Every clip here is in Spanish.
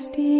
Christi.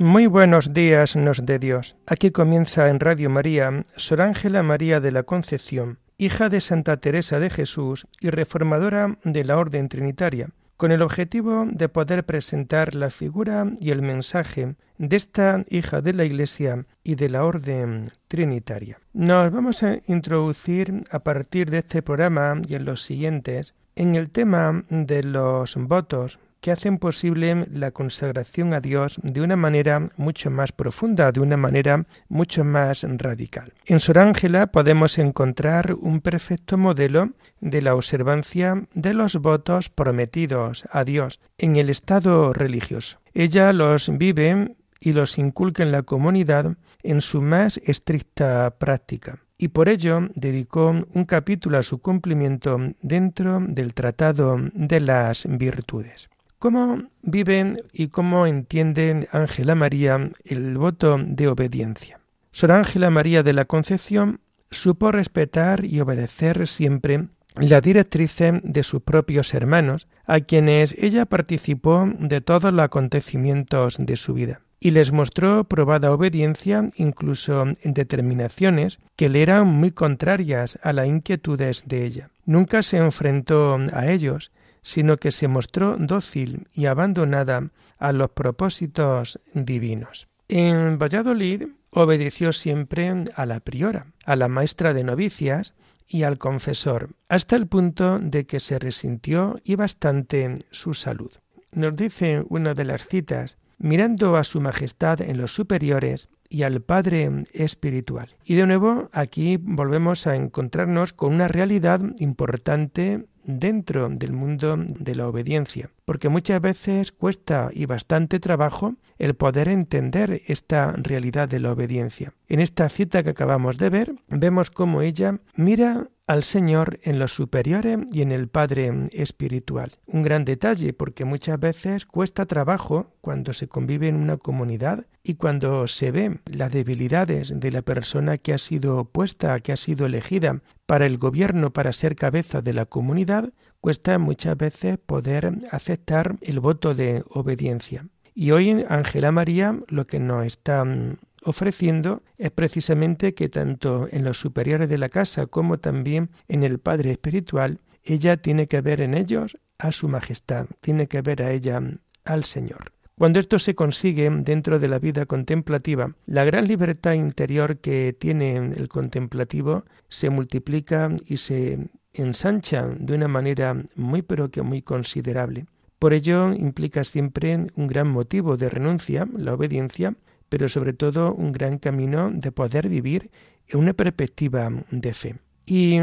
Muy buenos días nos de Dios. Aquí comienza en Radio María Sor Ángela María de la Concepción, hija de Santa Teresa de Jesús y reformadora de la Orden Trinitaria, con el objetivo de poder presentar la figura y el mensaje de esta hija de la Iglesia y de la Orden Trinitaria. Nos vamos a introducir a partir de este programa y en los siguientes en el tema de los votos que hacen posible la consagración a Dios de una manera mucho más profunda, de una manera mucho más radical. En Sor Ángela podemos encontrar un perfecto modelo de la observancia de los votos prometidos a Dios en el estado religioso. Ella los vive y los inculca en la comunidad en su más estricta práctica y por ello dedicó un capítulo a su cumplimiento dentro del Tratado de las Virtudes. ¿Cómo viven y cómo entiende Ángela María el voto de obediencia? Sor Ángela María de la Concepción supo respetar y obedecer siempre la directriz de sus propios hermanos, a quienes ella participó de todos los acontecimientos de su vida, y les mostró probada obediencia incluso en determinaciones que le eran muy contrarias a las inquietudes de ella. Nunca se enfrentó a ellos, sino que se mostró dócil y abandonada a los propósitos divinos. En Valladolid obedeció siempre a la priora, a la maestra de novicias y al confesor, hasta el punto de que se resintió y bastante su salud. Nos dice una de las citas, mirando a su majestad en los superiores y al Padre espiritual. Y de nuevo aquí volvemos a encontrarnos con una realidad importante dentro del mundo de la obediencia, porque muchas veces cuesta y bastante trabajo el poder entender esta realidad de la obediencia. En esta cita que acabamos de ver, vemos cómo ella mira al Señor en los superiores y en el Padre espiritual. Un gran detalle porque muchas veces cuesta trabajo cuando se convive en una comunidad y cuando se ven las debilidades de la persona que ha sido puesta, que ha sido elegida para el gobierno, para ser cabeza de la comunidad, cuesta muchas veces poder aceptar el voto de obediencia. Y hoy Ángela María lo que nos está ofreciendo es precisamente que tanto en los superiores de la casa como también en el Padre Espiritual, ella tiene que ver en ellos a su majestad, tiene que ver a ella al Señor. Cuando esto se consigue dentro de la vida contemplativa, la gran libertad interior que tiene el contemplativo se multiplica y se ensancha de una manera muy pero que muy considerable. Por ello implica siempre un gran motivo de renuncia, la obediencia, pero sobre todo un gran camino de poder vivir en una perspectiva de fe. Y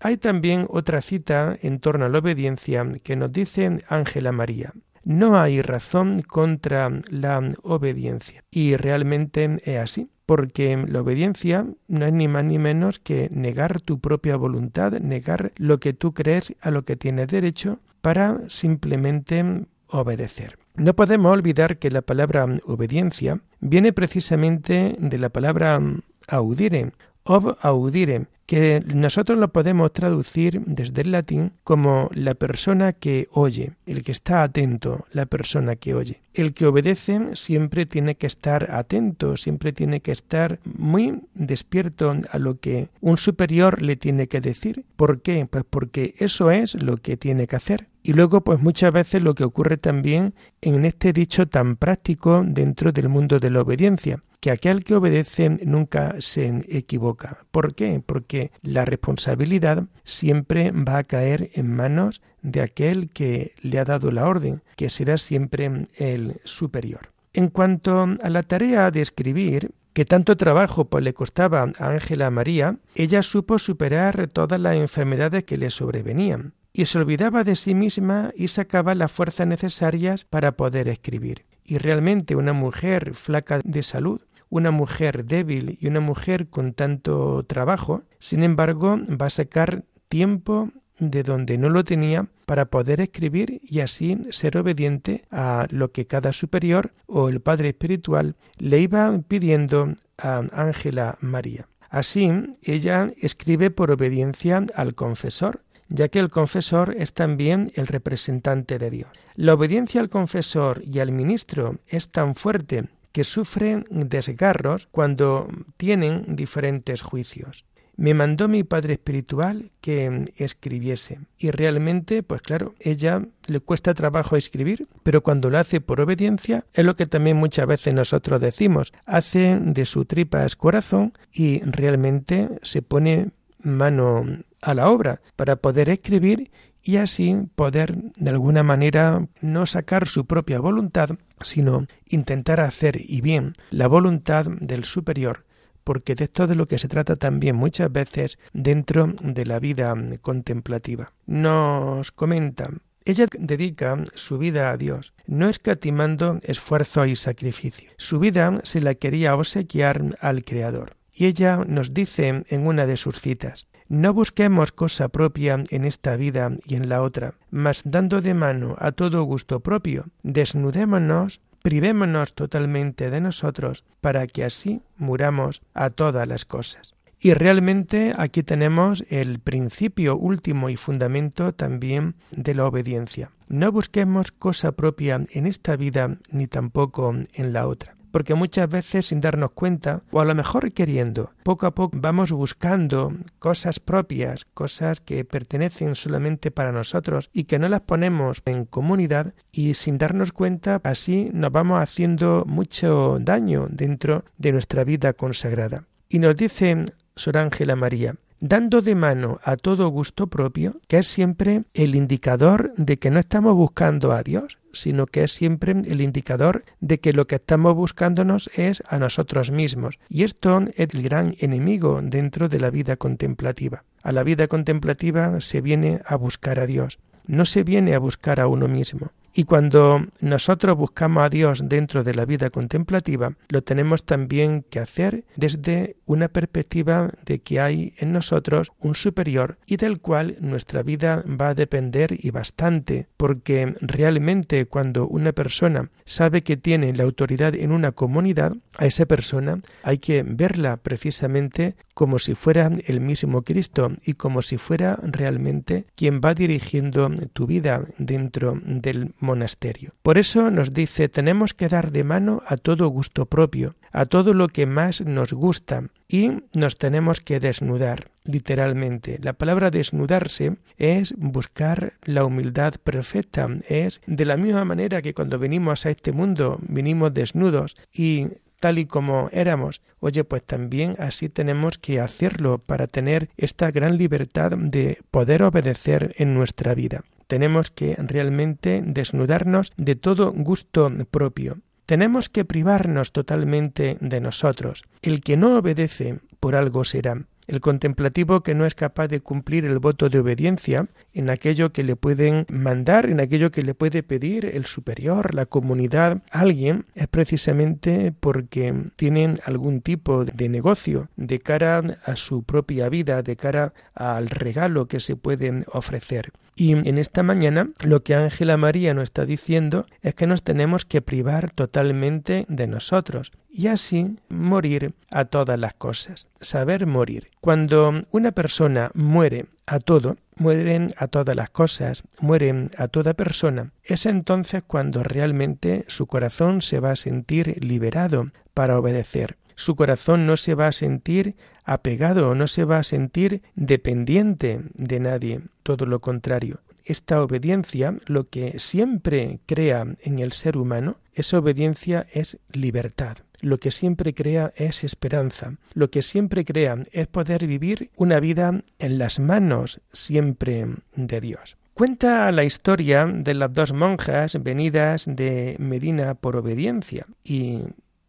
hay también otra cita en torno a la obediencia que nos dice Ángela María. No hay razón contra la obediencia. Y realmente es así, porque la obediencia no es ni más ni menos que negar tu propia voluntad, negar lo que tú crees a lo que tienes derecho para simplemente obedecer. No podemos olvidar que la palabra obediencia viene precisamente de la palabra audire ob audire, que nosotros lo podemos traducir desde el latín como la persona que oye, el que está atento, la persona que oye. El que obedece siempre tiene que estar atento, siempre tiene que estar muy despierto a lo que un superior le tiene que decir. ¿Por qué? Pues porque eso es lo que tiene que hacer. Y luego, pues muchas veces lo que ocurre también en este dicho tan práctico dentro del mundo de la obediencia, que aquel que obedece nunca se equivoca. ¿Por qué? Porque la responsabilidad siempre va a caer en manos de aquel que le ha dado la orden, que será siempre el superior. En cuanto a la tarea de escribir, que tanto trabajo pues, le costaba a Ángela María, ella supo superar todas las enfermedades que le sobrevenían y se olvidaba de sí misma y sacaba las fuerzas necesarias para poder escribir. Y realmente una mujer flaca de salud, una mujer débil y una mujer con tanto trabajo, sin embargo, va a sacar tiempo de donde no lo tenía para poder escribir y así ser obediente a lo que cada superior o el Padre Espiritual le iba pidiendo a Ángela María. Así, ella escribe por obediencia al confesor, ya que el confesor es también el representante de Dios. La obediencia al confesor y al ministro es tan fuerte que sufren desgarros cuando tienen diferentes juicios. Me mandó mi padre espiritual que escribiese y realmente, pues claro, ella le cuesta trabajo escribir, pero cuando lo hace por obediencia es lo que también muchas veces nosotros decimos, hace de su tripa corazón y realmente se pone mano a la obra para poder escribir y así poder de alguna manera no sacar su propia voluntad, sino intentar hacer y bien la voluntad del superior, porque de esto de lo que se trata también muchas veces dentro de la vida contemplativa. Nos comenta ella dedica su vida a Dios, no escatimando esfuerzo y sacrificio. Su vida se la quería obsequiar al Creador. Y ella nos dice en una de sus citas, no busquemos cosa propia en esta vida y en la otra, mas dando de mano a todo gusto propio, desnudémonos, privémonos totalmente de nosotros, para que así muramos a todas las cosas. Y realmente aquí tenemos el principio último y fundamento también de la obediencia. No busquemos cosa propia en esta vida ni tampoco en la otra porque muchas veces sin darnos cuenta, o a lo mejor queriendo, poco a poco vamos buscando cosas propias, cosas que pertenecen solamente para nosotros y que no las ponemos en comunidad y sin darnos cuenta así nos vamos haciendo mucho daño dentro de nuestra vida consagrada. Y nos dice Sor Ángela María, dando de mano a todo gusto propio, que es siempre el indicador de que no estamos buscando a Dios, sino que es siempre el indicador de que lo que estamos buscándonos es a nosotros mismos. Y esto es el gran enemigo dentro de la vida contemplativa. A la vida contemplativa se viene a buscar a Dios, no se viene a buscar a uno mismo. Y cuando nosotros buscamos a Dios dentro de la vida contemplativa, lo tenemos también que hacer desde una perspectiva de que hay en nosotros un superior y del cual nuestra vida va a depender y bastante, porque realmente cuando una persona sabe que tiene la autoridad en una comunidad, a esa persona hay que verla precisamente como si fuera el mismo Cristo y como si fuera realmente quien va dirigiendo tu vida dentro del monasterio. Por eso nos dice tenemos que dar de mano a todo gusto propio, a todo lo que más nos gusta y nos tenemos que desnudar, literalmente. La palabra desnudarse es buscar la humildad perfecta, es de la misma manera que cuando venimos a este mundo vinimos desnudos y tal y como éramos. Oye, pues también así tenemos que hacerlo para tener esta gran libertad de poder obedecer en nuestra vida tenemos que realmente desnudarnos de todo gusto propio. Tenemos que privarnos totalmente de nosotros. El que no obedece por algo será. El contemplativo que no es capaz de cumplir el voto de obediencia en aquello que le pueden mandar, en aquello que le puede pedir el superior, la comunidad, alguien, es precisamente porque tienen algún tipo de negocio de cara a su propia vida, de cara al regalo que se pueden ofrecer. Y en esta mañana lo que Ángela María nos está diciendo es que nos tenemos que privar totalmente de nosotros y así morir a todas las cosas, saber morir. Cuando una persona muere a todo, mueren a todas las cosas, mueren a toda persona, es entonces cuando realmente su corazón se va a sentir liberado para obedecer su corazón no se va a sentir apegado, no se va a sentir dependiente de nadie, todo lo contrario. Esta obediencia, lo que siempre crea en el ser humano, esa obediencia es libertad. Lo que siempre crea es esperanza. Lo que siempre crea es poder vivir una vida en las manos siempre de Dios. Cuenta la historia de las dos monjas venidas de Medina por obediencia y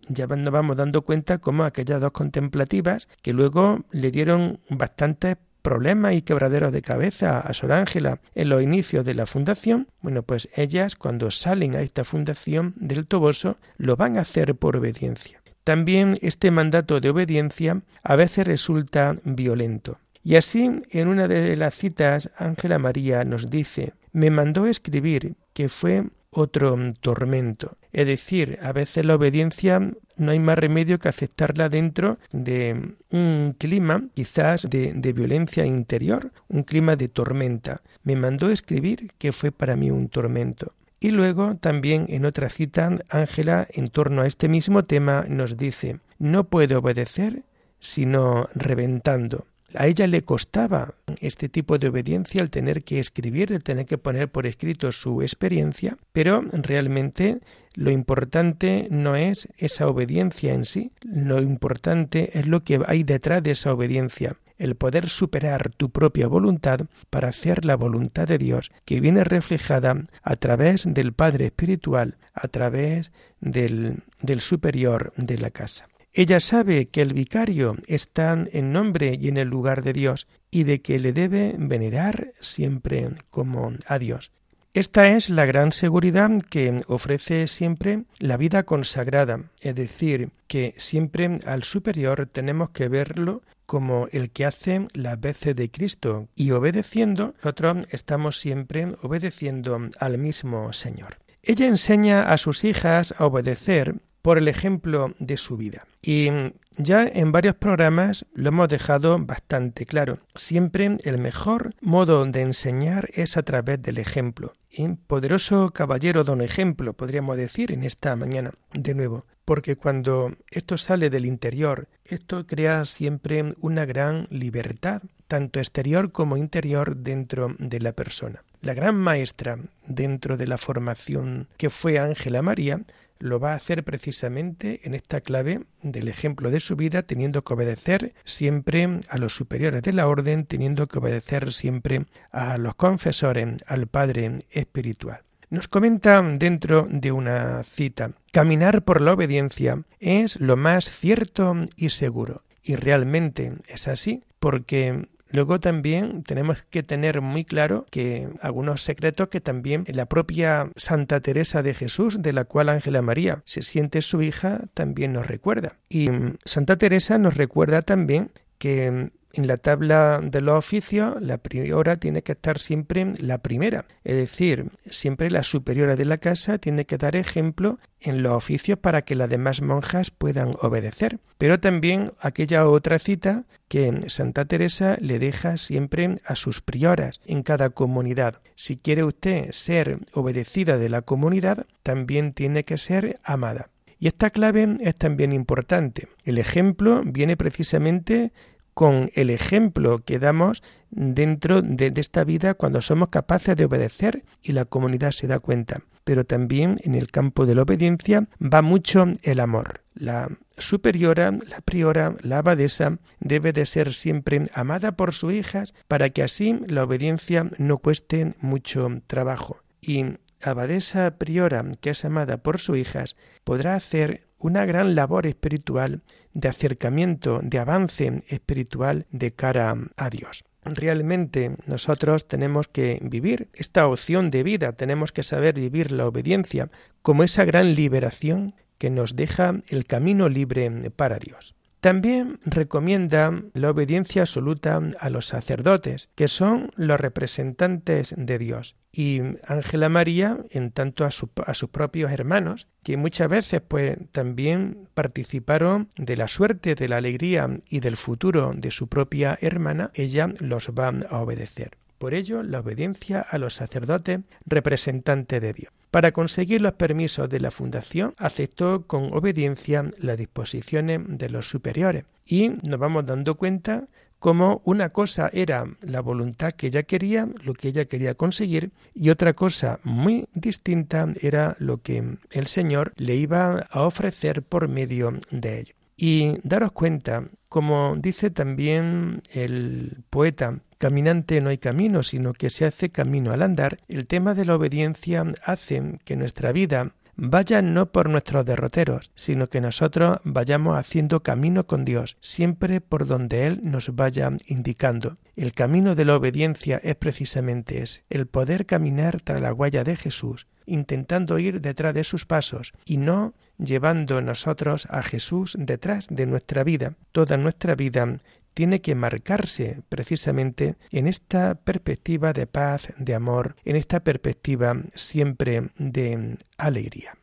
ya nos vamos dando cuenta cómo aquellas dos contemplativas que luego le dieron bastantes problemas y quebraderos de cabeza a Sor Ángela en los inicios de la fundación, bueno, pues ellas cuando salen a esta fundación del Toboso lo van a hacer por obediencia. También este mandato de obediencia a veces resulta violento. Y así, en una de las citas, Ángela María nos dice, me mandó escribir que fue otro tormento. Es decir, a veces la obediencia no hay más remedio que aceptarla dentro de un clima quizás de, de, violencia interior, un clima de tormenta. Me mandó escribir que fue para mí un tormento. Y luego también en otra cita, Ángela, en torno a este mismo tema, nos dice, no puedo obedecer sino reventando. A ella le costaba este tipo de obediencia el tener que escribir, el tener que poner por escrito su experiencia, pero realmente lo importante no es esa obediencia en sí, lo importante es lo que hay detrás de esa obediencia, el poder superar tu propia voluntad para hacer la voluntad de Dios, que viene reflejada a través del Padre Espiritual, a través del, del superior de la casa. Ella sabe que el vicario está en nombre y en el lugar de Dios y de que le debe venerar siempre como a Dios. Esta es la gran seguridad que ofrece siempre la vida consagrada, es decir, que siempre al superior tenemos que verlo como el que hace las veces de Cristo y obedeciendo, nosotros estamos siempre obedeciendo al mismo Señor. Ella enseña a sus hijas a obedecer por el ejemplo de su vida. Y ya en varios programas lo hemos dejado bastante claro. Siempre el mejor modo de enseñar es a través del ejemplo. Y poderoso caballero don ejemplo, podríamos decir en esta mañana, de nuevo. Porque cuando esto sale del interior, esto crea siempre una gran libertad, tanto exterior como interior dentro de la persona. La gran maestra dentro de la formación que fue Ángela María lo va a hacer precisamente en esta clave del ejemplo de su vida, teniendo que obedecer siempre a los superiores de la orden, teniendo que obedecer siempre a los confesores, al Padre espiritual. Nos comenta dentro de una cita, caminar por la obediencia es lo más cierto y seguro. Y realmente es así, porque Luego también tenemos que tener muy claro que algunos secretos que también la propia Santa Teresa de Jesús, de la cual Ángela María se siente su hija, también nos recuerda. Y mm, Santa Teresa nos recuerda también que en la tabla de los oficios, la priora tiene que estar siempre la primera, es decir, siempre la superiora de la casa tiene que dar ejemplo en los oficios para que las demás monjas puedan obedecer. Pero también aquella otra cita que Santa Teresa le deja siempre a sus prioras en cada comunidad. Si quiere usted ser obedecida de la comunidad, también tiene que ser amada. Y esta clave es también importante. El ejemplo viene precisamente con el ejemplo que damos dentro de, esta vida cuando somos capaces de obedecer y la comunidad se da cuenta. Pero también en el campo de la obediencia va mucho el amor. La superiora, la priora, la abadesa debe de ser siempre amada por sus hijas para que así la obediencia no cueste mucho trabajo. Y abadesa priora que es amada por sus hijas podrá hacer una gran labor espiritual de acercamiento, de avance espiritual de cara a Dios. Realmente nosotros tenemos que vivir esta opción de vida, tenemos que saber vivir la obediencia como esa gran liberación que nos deja el camino libre para Dios. También recomienda la obediencia absoluta a los sacerdotes, que son los representantes de Dios, y Ángela María en tanto a, sus propios hermanos, que muchas veces pues también participaron de la suerte, de la alegría y del futuro de su propia hermana, ella los va a obedecer. Por ello, la obediencia a los sacerdotes representantes de Dios. Para conseguir los permisos de la fundación, aceptó con obediencia las disposiciones de los superiores y nos vamos dando cuenta cómo una cosa era la voluntad que ella quería, lo que ella quería conseguir, y otra cosa muy distinta era lo que el Señor le iba a ofrecer por medio de ello. Y daros cuenta, como dice también el poeta, caminante no hay camino, sino que se hace camino al andar, el tema de la obediencia hace que nuestra vida vaya no por nuestros derroteros, sino que nosotros vayamos haciendo camino con Dios, siempre por donde Él nos vaya indicando. El camino de la obediencia es precisamente el poder caminar tras la huella de Jesús, intentando ir detrás de sus pasos y no llevando nosotros a Jesús detrás de nuestra vida. Toda nuestra vida tiene que marcarse precisamente en esta perspectiva de paz, de amor, en esta perspectiva siempre de alegría.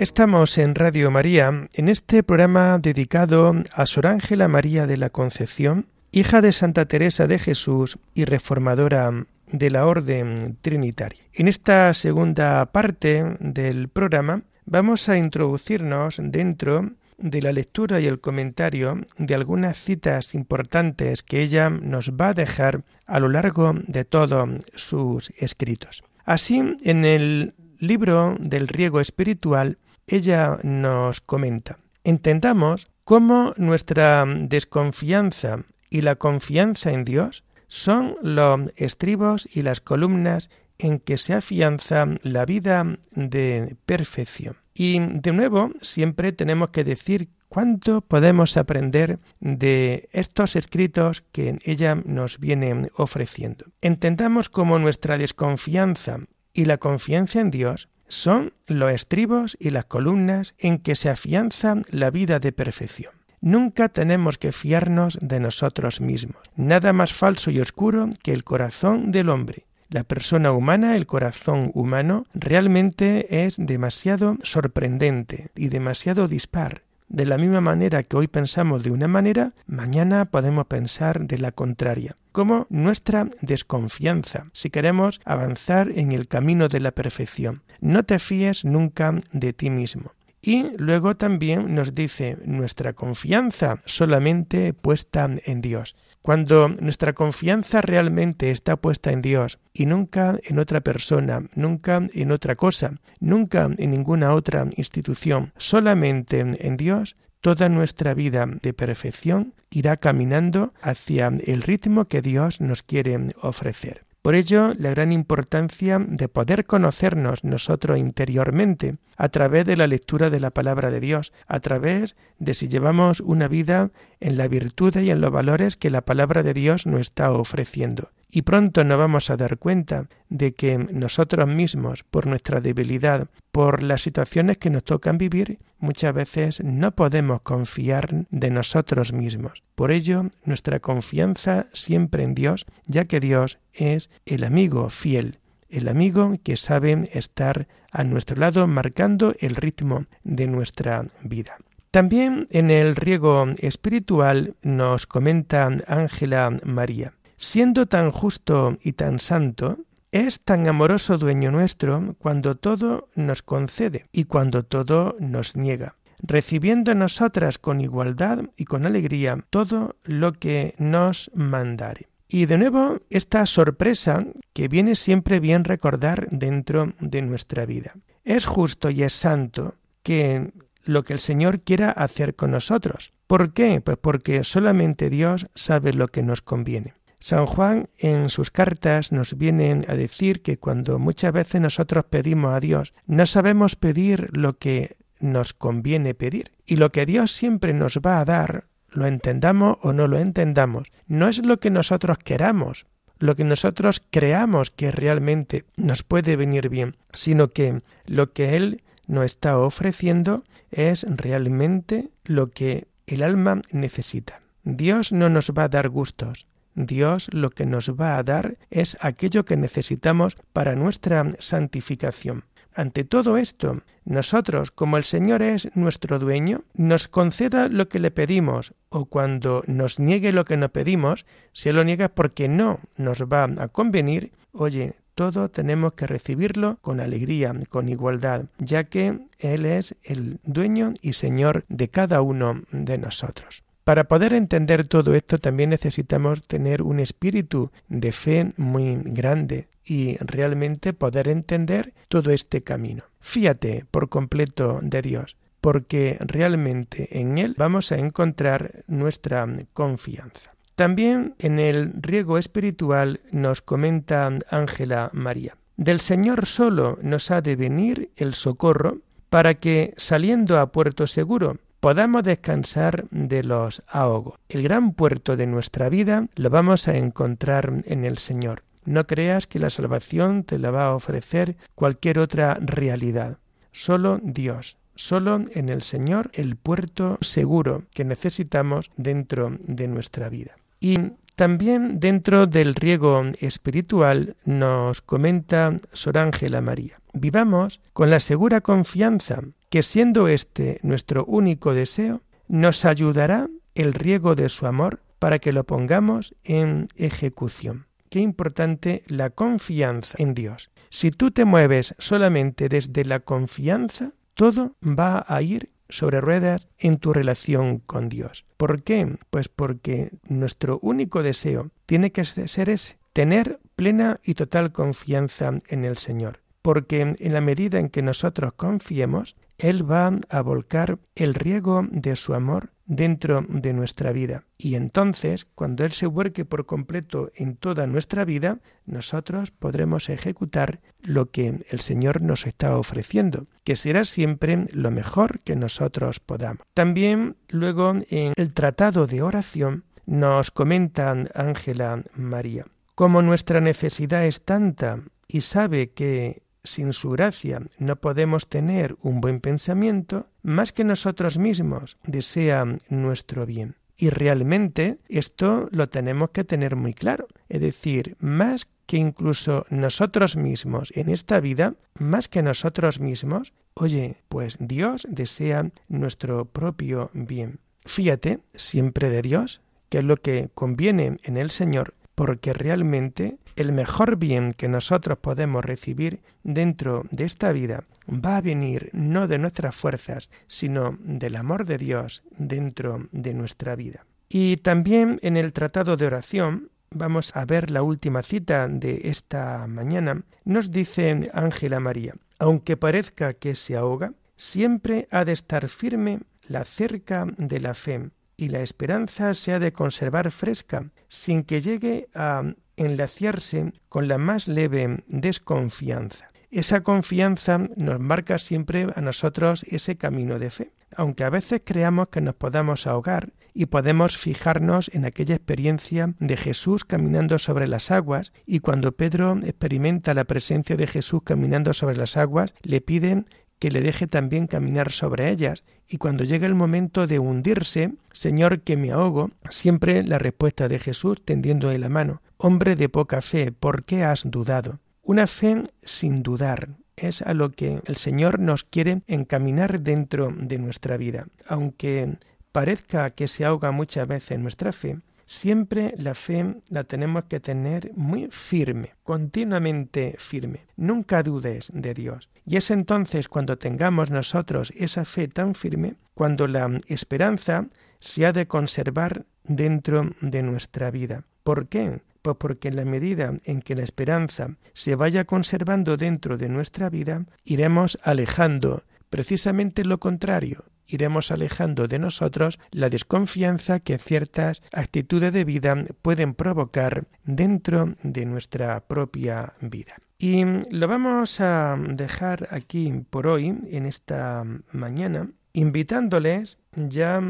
Estamos en Radio María, en este programa dedicado a Sor Ángela María de la Concepción, hija de Santa Teresa de Jesús y reformadora de la Orden Trinitaria. En esta segunda parte del programa vamos a introducirnos dentro de la lectura y el comentario de algunas citas importantes que ella nos va a dejar a lo largo de todos sus escritos. Así, en el libro del riego espiritual ella nos comenta, entendamos cómo nuestra desconfianza y la confianza en Dios son los estribos y las columnas en que se afianza la vida de perfección. Y de nuevo, siempre tenemos que decir cuánto podemos aprender de estos escritos que ella nos viene ofreciendo. Entendamos cómo nuestra desconfianza y la confianza en Dios son los estribos y las columnas en que se afianza la vida de perfección. Nunca tenemos que fiarnos de nosotros mismos. Nada más falso y oscuro que el corazón del hombre. La persona humana, el corazón humano, realmente es demasiado sorprendente y demasiado dispar. De la misma manera que hoy pensamos de una manera, mañana podemos pensar de la contraria. Como nuestra desconfianza, si queremos avanzar en el camino de la perfección. No te fíes nunca de ti mismo. Y luego también nos dice nuestra confianza solamente puesta en Dios. Cuando nuestra confianza realmente está puesta en Dios y nunca en otra persona, nunca en otra cosa, nunca en ninguna otra institución, solamente en Dios, toda nuestra vida de perfección irá caminando hacia el ritmo que Dios nos quiere ofrecer. Por ello, la gran importancia de poder conocernos nosotros interiormente a través de la lectura de la palabra de Dios, a través de si llevamos una vida en la virtud y en los valores que la palabra de Dios nos está ofreciendo y pronto nos vamos a dar cuenta de que nosotros mismos, por nuestra debilidad, por las situaciones que nos tocan vivir, muchas veces no podemos confiar de nosotros mismos. Por ello, nuestra confianza siempre en Dios, ya que Dios es el amigo fiel, el amigo que sabe estar a nuestro lado marcando el ritmo de nuestra vida. También en el riego espiritual nos comenta Ángela María siendo tan justo y tan santo, es tan amoroso dueño nuestro cuando todo nos concede y cuando todo nos niega, recibiendo nosotras con igualdad y con alegría todo lo que nos mandare. Y de nuevo esta sorpresa que viene siempre bien recordar dentro de nuestra vida. Es justo y es santo que lo que el Señor quiera hacer con nosotros. ¿Por qué? Pues porque solamente Dios sabe lo que nos conviene. San Juan en sus cartas nos viene a decir que cuando muchas veces nosotros pedimos a Dios, no sabemos pedir lo que nos conviene pedir. Y lo que Dios siempre nos va a dar, lo entendamos o no lo entendamos, no es lo que nosotros queramos, lo que nosotros creamos que realmente nos puede venir bien, sino que lo que Él nos está ofreciendo es realmente lo que el alma necesita. Dios no nos va a dar gustos, Dios lo que nos va a dar es aquello que necesitamos para nuestra santificación. Ante todo esto, nosotros, como el Señor es nuestro dueño, nos conceda lo que le pedimos, o cuando nos niegue lo que nos pedimos, Él lo niega porque no nos va a convenir, oye, todo tenemos que recibirlo con alegría, con igualdad, ya que Él es el dueño y Señor de cada uno de nosotros. Para poder entender todo esto también necesitamos tener un espíritu de fe muy grande y realmente poder entender todo este camino. Fíate por completo de Dios, porque realmente en Él vamos a encontrar nuestra confianza. También en el riego espiritual nos comenta Ángela María. Del Señor solo nos ha de venir el socorro para que, saliendo a puerto seguro, podamos descansar de los ahogos. El gran puerto de nuestra vida lo vamos a encontrar en el Señor. No creas que la salvación te la va a ofrecer cualquier otra realidad. Solo Dios, solo en el Señor el puerto seguro que necesitamos dentro de nuestra vida. Y también dentro del riego espiritual nos comenta Sor Ángela María. Vivamos con la segura confianza que siendo este nuestro único deseo, nos ayudará el riego de su amor para que lo pongamos en ejecución. Qué importante la confianza en Dios. Si tú te mueves solamente desde la confianza, todo va a ir sobre ruedas en tu relación con Dios. ¿Por qué? Pues porque nuestro único deseo tiene que ser ese, tener plena y total confianza en el Señor porque en la medida en que nosotros confiemos, Él va a volcar el riego de su amor dentro de nuestra vida. Y entonces, cuando Él se vuelque por completo en toda nuestra vida, nosotros podremos ejecutar lo que el Señor nos está ofreciendo, que será siempre lo mejor que nosotros podamos. También luego en el tratado de oración nos comenta Ángela María, como nuestra necesidad es tanta y sabe que sin su gracia no podemos tener un buen pensamiento, más que nosotros mismos desea nuestro bien. Y realmente esto lo tenemos que tener muy claro. Es decir, más que incluso nosotros mismos en esta vida, más que nosotros mismos, oye, pues Dios desea nuestro propio bien. Fíjate siempre de Dios, que es lo que conviene en el Señor, porque realmente el mejor bien que nosotros podemos recibir dentro de esta vida va a venir no de nuestras fuerzas, sino del amor de Dios dentro de nuestra vida. Y también en el tratado de oración, vamos a ver la última cita de esta mañana, nos dice Ángela María, aunque parezca que se ahoga, siempre ha de estar firme la cerca de la fe y la esperanza se ha de conservar fresca, sin que llegue a enlaciarse con la más leve desconfianza. Esa confianza nos marca siempre a nosotros ese camino de fe, aunque a veces creamos que nos podamos ahogar y podemos fijarnos en aquella experiencia de Jesús caminando sobre las aguas y cuando Pedro experimenta la presencia de Jesús caminando sobre las aguas, le piden que le deje también caminar sobre ellas, y cuando llega el momento de hundirse, Señor, que me ahogo, siempre la respuesta de Jesús tendiendo la mano, Hombre de poca fe, ¿por qué has dudado? Una fe sin dudar es a lo que el Señor nos quiere encaminar dentro de nuestra vida. Aunque parezca que se ahoga muchas veces nuestra fe, Siempre la fe la tenemos que tener muy firme, continuamente firme. Nunca dudes de Dios. Y es entonces cuando tengamos nosotros esa fe tan firme, cuando la esperanza se ha de conservar dentro de nuestra vida. ¿Por qué? Pues porque en la medida en que la esperanza se vaya conservando dentro de nuestra vida, iremos alejando precisamente lo contrario, iremos alejando de nosotros la desconfianza que ciertas actitudes de vida pueden provocar dentro de nuestra propia vida. Y lo vamos a dejar aquí por hoy, en esta mañana, invitándoles ya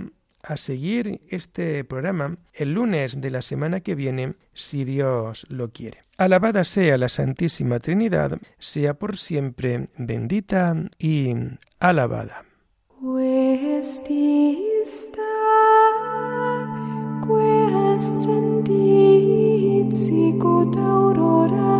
a seguir este programa el lunes de la semana que viene, si Dios lo quiere. Alabada sea la Santísima Trinidad, sea por siempre bendita y alabada. quae ascendit sicut aurora.